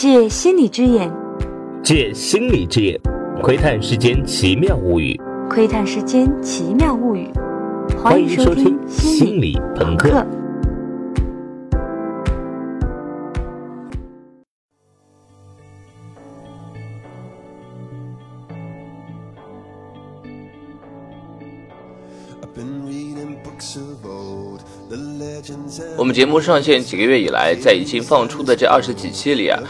借心理之眼，借心理之眼，窥探世间奇妙物语。窥探世间奇妙物语。欢迎收听心理朋克。我们节目上线几个月以来，在已经放出的这二十几期里啊，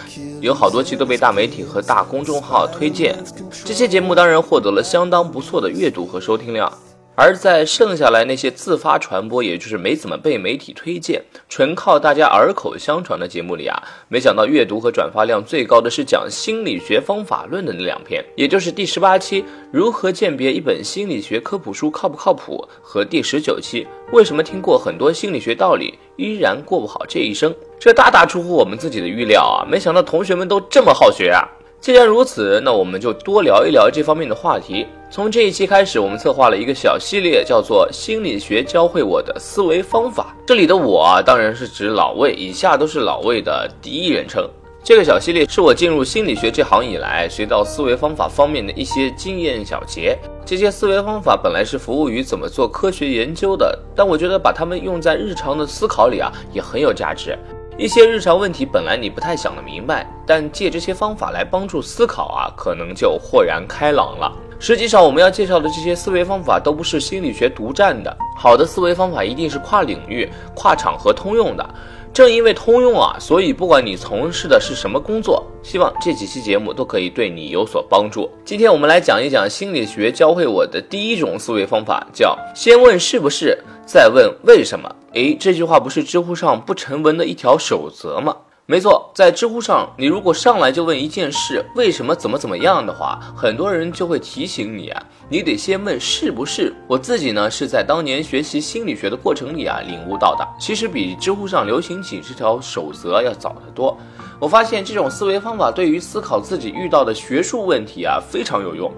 有好多期都被大媒体和大公众号推荐。这些节目当然获得了相当不错的阅读和收听量。而在剩下来那些自发传播，也就是没怎么被媒体推荐，纯靠大家耳口相传的节目里啊，没想到阅读和转发量最高的是讲心理学方法论的那两篇，也就是第十八期如何鉴别一本心理学科普书靠不靠谱和第十九期为什么听过很多心理学道理依然过不好这一生。这大大出乎我们自己的预料啊！没想到同学们都这么好学啊！既然如此，那我们就多聊一聊这方面的话题。从这一期开始，我们策划了一个小系列，叫做《心理学教会我的思维方法》。这里的我啊，当然是指老魏，以下都是老魏的第一人称。这个小系列是我进入心理学这行以来学到思维方法方面的一些经验小结。这些思维方法本来是服务于怎么做科学研究的，但我觉得把它们用在日常的思考里啊，也很有价值。一些日常问题本来你不太想得明白，但借这些方法来帮助思考啊，可能就豁然开朗了。实际上，我们要介绍的这些思维方法都不是心理学独占的。好的思维方法一定是跨领域、跨场合通用的。正因为通用啊，所以不管你从事的是什么工作，希望这几期节目都可以对你有所帮助。今天我们来讲一讲心理学教会我的第一种思维方法，叫先问是不是。再问为什么？诶，这句话不是知乎上不成文的一条守则吗？没错，在知乎上，你如果上来就问一件事为什么怎么怎么样的话，很多人就会提醒你啊，你得先问是不是。我自己呢是在当年学习心理学的过程里啊领悟到的，其实比知乎上流行起这条守则要早得多。我发现这种思维方法对于思考自己遇到的学术问题啊非常有用。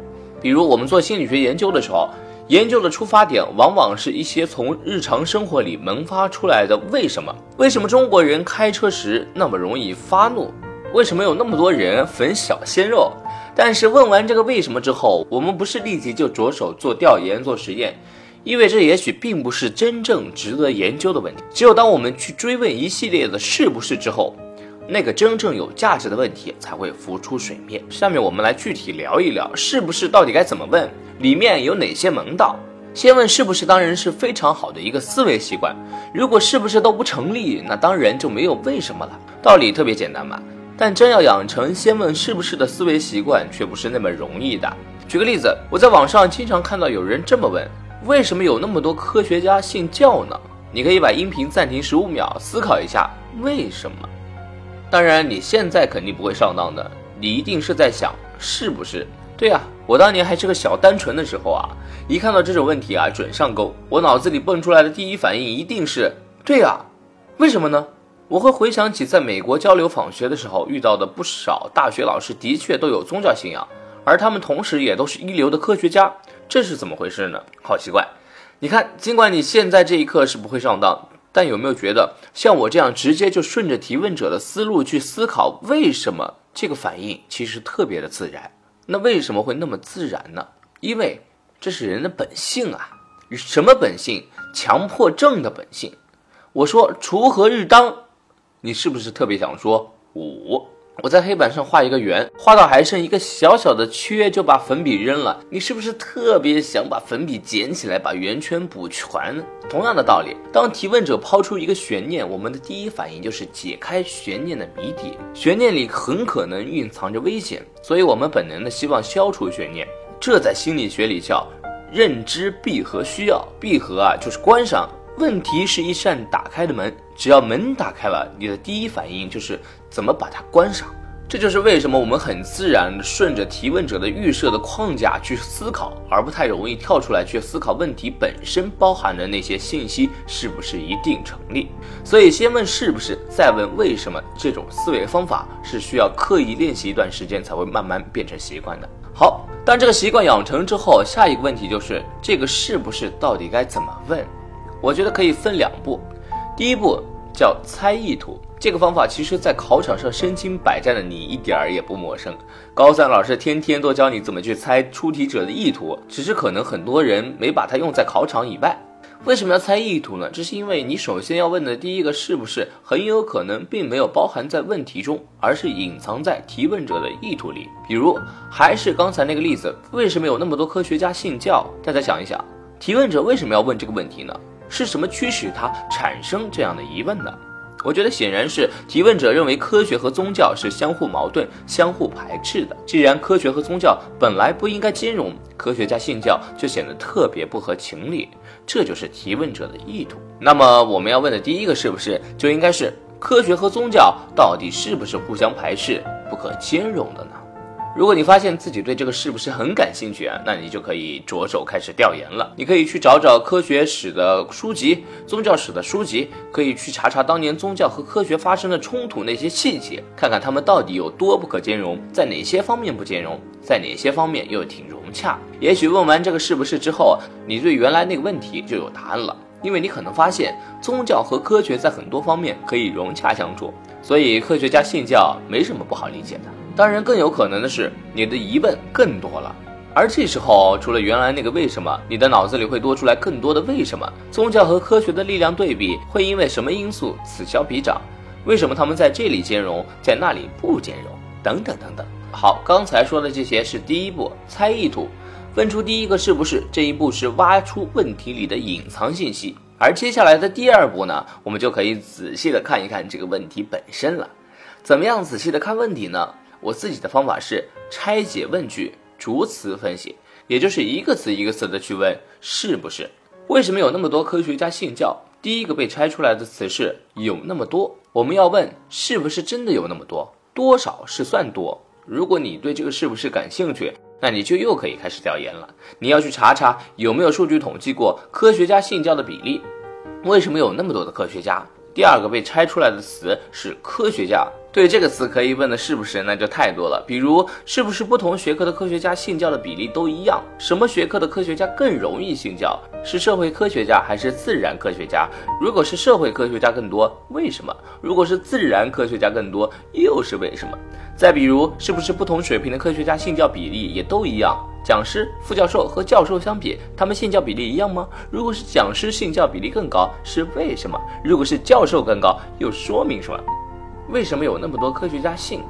比如我们做心理学研究的时候。研究的出发点往往是一些从日常生活里萌发出来的。为什么？为什么中国人开车时那么容易发怒？为什么有那么多人粉小鲜肉？但是问完这个为什么之后，我们不是立即就着手做调研、做实验，因为这也许并不是真正值得研究的问题。只有当我们去追问一系列的是不是之后，那个真正有价值的问题才会浮出水面。下面我们来具体聊一聊，是不是到底该怎么问？里面有哪些门道？先问是不是，当然是非常好的一个思维习惯。如果是不是都不成立，那当然就没有为什么了。道理特别简单嘛，但真要养成先问是不是的思维习惯，却不是那么容易的。举个例子，我在网上经常看到有人这么问：为什么有那么多科学家信教呢？你可以把音频暂停十五秒，思考一下为什么。当然，你现在肯定不会上当的，你一定是在想是不是。对呀，我当年还是个小单纯的时候啊，一看到这种问题啊，准上钩。我脑子里蹦出来的第一反应一定是对呀，为什么呢？我会回想起在美国交流访学的时候遇到的不少大学老师，的确都有宗教信仰，而他们同时也都是一流的科学家，这是怎么回事呢？好奇怪。你看，尽管你现在这一刻是不会上当，但有没有觉得像我这样直接就顺着提问者的思路去思考为什么，这个反应其实特别的自然。那为什么会那么自然呢？因为这是人的本性啊！什么本性？强迫症的本性。我说锄禾日当，你是不是特别想说五？我在黑板上画一个圆，画到还剩一个小小的缺，就把粉笔扔了。你是不是特别想把粉笔捡起来，把圆圈补全？同样的道理，当提问者抛出一个悬念，我们的第一反应就是解开悬念的谜底。悬念里很可能蕴藏着危险，所以我们本能的希望消除悬念。这在心理学里叫认知闭合需要。闭合啊，就是关上。问题是一扇打开的门，只要门打开了，你的第一反应就是怎么把它关上。这就是为什么我们很自然的顺着提问者的预设的框架去思考，而不太容易跳出来去思考问题本身包含的那些信息是不是一定成立。所以先问是不是，再问为什么，这种思维方法是需要刻意练习一段时间才会慢慢变成习惯的。好，当这个习惯养成之后，下一个问题就是这个是不是到底该怎么问？我觉得可以分两步，第一步叫猜意图，这个方法其实，在考场上身经百战的你一点儿也不陌生。高三老师天天都教你怎么去猜出题者的意图，只是可能很多人没把它用在考场以外。为什么要猜意图呢？这是因为你首先要问的第一个是不是很有可能并没有包含在问题中，而是隐藏在提问者的意图里。比如，还是刚才那个例子，为什么有那么多科学家信教？大家想一想，提问者为什么要问这个问题呢？是什么驱使他产生这样的疑问呢？我觉得显然是提问者认为科学和宗教是相互矛盾、相互排斥的。既然科学和宗教本来不应该兼容，科学家信教就显得特别不合情理。这就是提问者的意图。那么我们要问的第一个是不是就应该是科学和宗教到底是不是互相排斥、不可兼容的呢？如果你发现自己对这个是不是很感兴趣啊，那你就可以着手开始调研了。你可以去找找科学史的书籍、宗教史的书籍，可以去查查当年宗教和科学发生的冲突那些细节，看看他们到底有多不可兼容，在哪些方面不兼容，在哪些方面又挺融洽。也许问完这个是不是之后，你对原来那个问题就有答案了，因为你可能发现宗教和科学在很多方面可以融洽相处，所以科学家信教没什么不好理解的。当然，更有可能的是，你的疑问更多了。而这时候，除了原来那个为什么，你的脑子里会多出来更多的为什么？宗教和科学的力量对比会因为什么因素此消彼长？为什么他们在这里兼容，在那里不兼容？等等等等。好，刚才说的这些是第一步，猜意图，问出第一个是不是？这一步是挖出问题里的隐藏信息。而接下来的第二步呢，我们就可以仔细的看一看这个问题本身了。怎么样仔细的看问题呢？我自己的方法是拆解问句，逐词分析，也就是一个词一个词的去问是不是？为什么有那么多科学家信教？第一个被拆出来的词是有那么多，我们要问是不是真的有那么多？多少是算多？如果你对这个是不是感兴趣，那你就又可以开始调研了。你要去查查有没有数据统计过科学家信教的比例？为什么有那么多的科学家？第二个被拆出来的词是科学家。对这个词可以问的是不是那就太多了，比如是不是不同学科的科学家信教的比例都一样？什么学科的科学家更容易信教？是社会科学家还是自然科学家？如果是社会科学家更多，为什么？如果是自然科学家更多，又是为什么？再比如，是不是不同水平的科学家信教比例也都一样？讲师、副教授和教授相比，他们信教比例一样吗？如果是讲师信教比例更高，是为什么？如果是教授更高，又说明什么？为什么有那么多科学家信？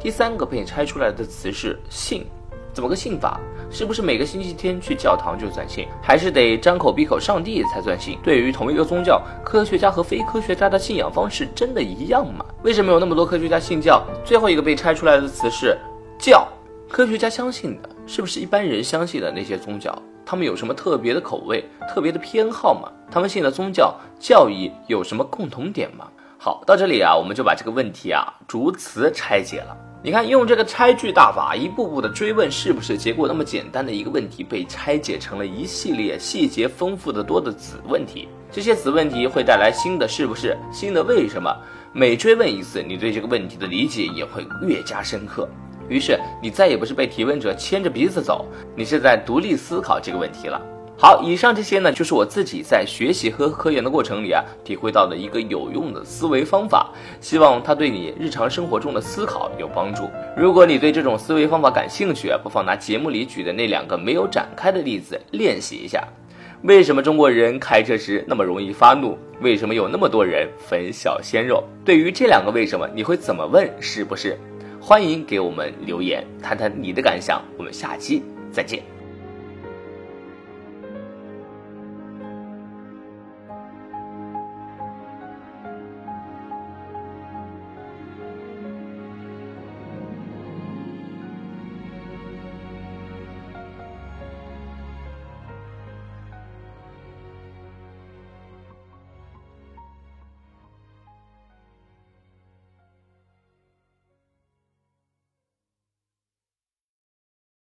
第三个被拆出来的词是信，怎么个信法？是不是每个星期天去教堂就算信，还是得张口闭口上帝才算信？对于同一个宗教，科学家和非科学家的信仰方式真的一样吗？为什么有那么多科学家信教？最后一个被拆出来的词是教，科学家相信的是不是一般人相信的那些宗教？他们有什么特别的口味、特别的偏好吗？他们信的宗教教义有什么共同点吗？好，到这里啊，我们就把这个问题啊逐词拆解了。你看，用这个拆句大法，一步步的追问是不是结果那么简单的一个问题，被拆解成了一系列细节丰富的多的子问题。这些子问题会带来新的是不是、新的为什么。每追问一次，你对这个问题的理解也会越加深刻。于是，你再也不是被提问者牵着鼻子走，你是在独立思考这个问题了。好，以上这些呢，就是我自己在学习和科研的过程里啊，体会到的一个有用的思维方法，希望它对你日常生活中的思考有帮助。如果你对这种思维方法感兴趣，不妨拿节目里举的那两个没有展开的例子练习一下。为什么中国人开车时那么容易发怒？为什么有那么多人粉小鲜肉？对于这两个为什么，你会怎么问？是不是？欢迎给我们留言，谈谈你的感想。我们下期再见。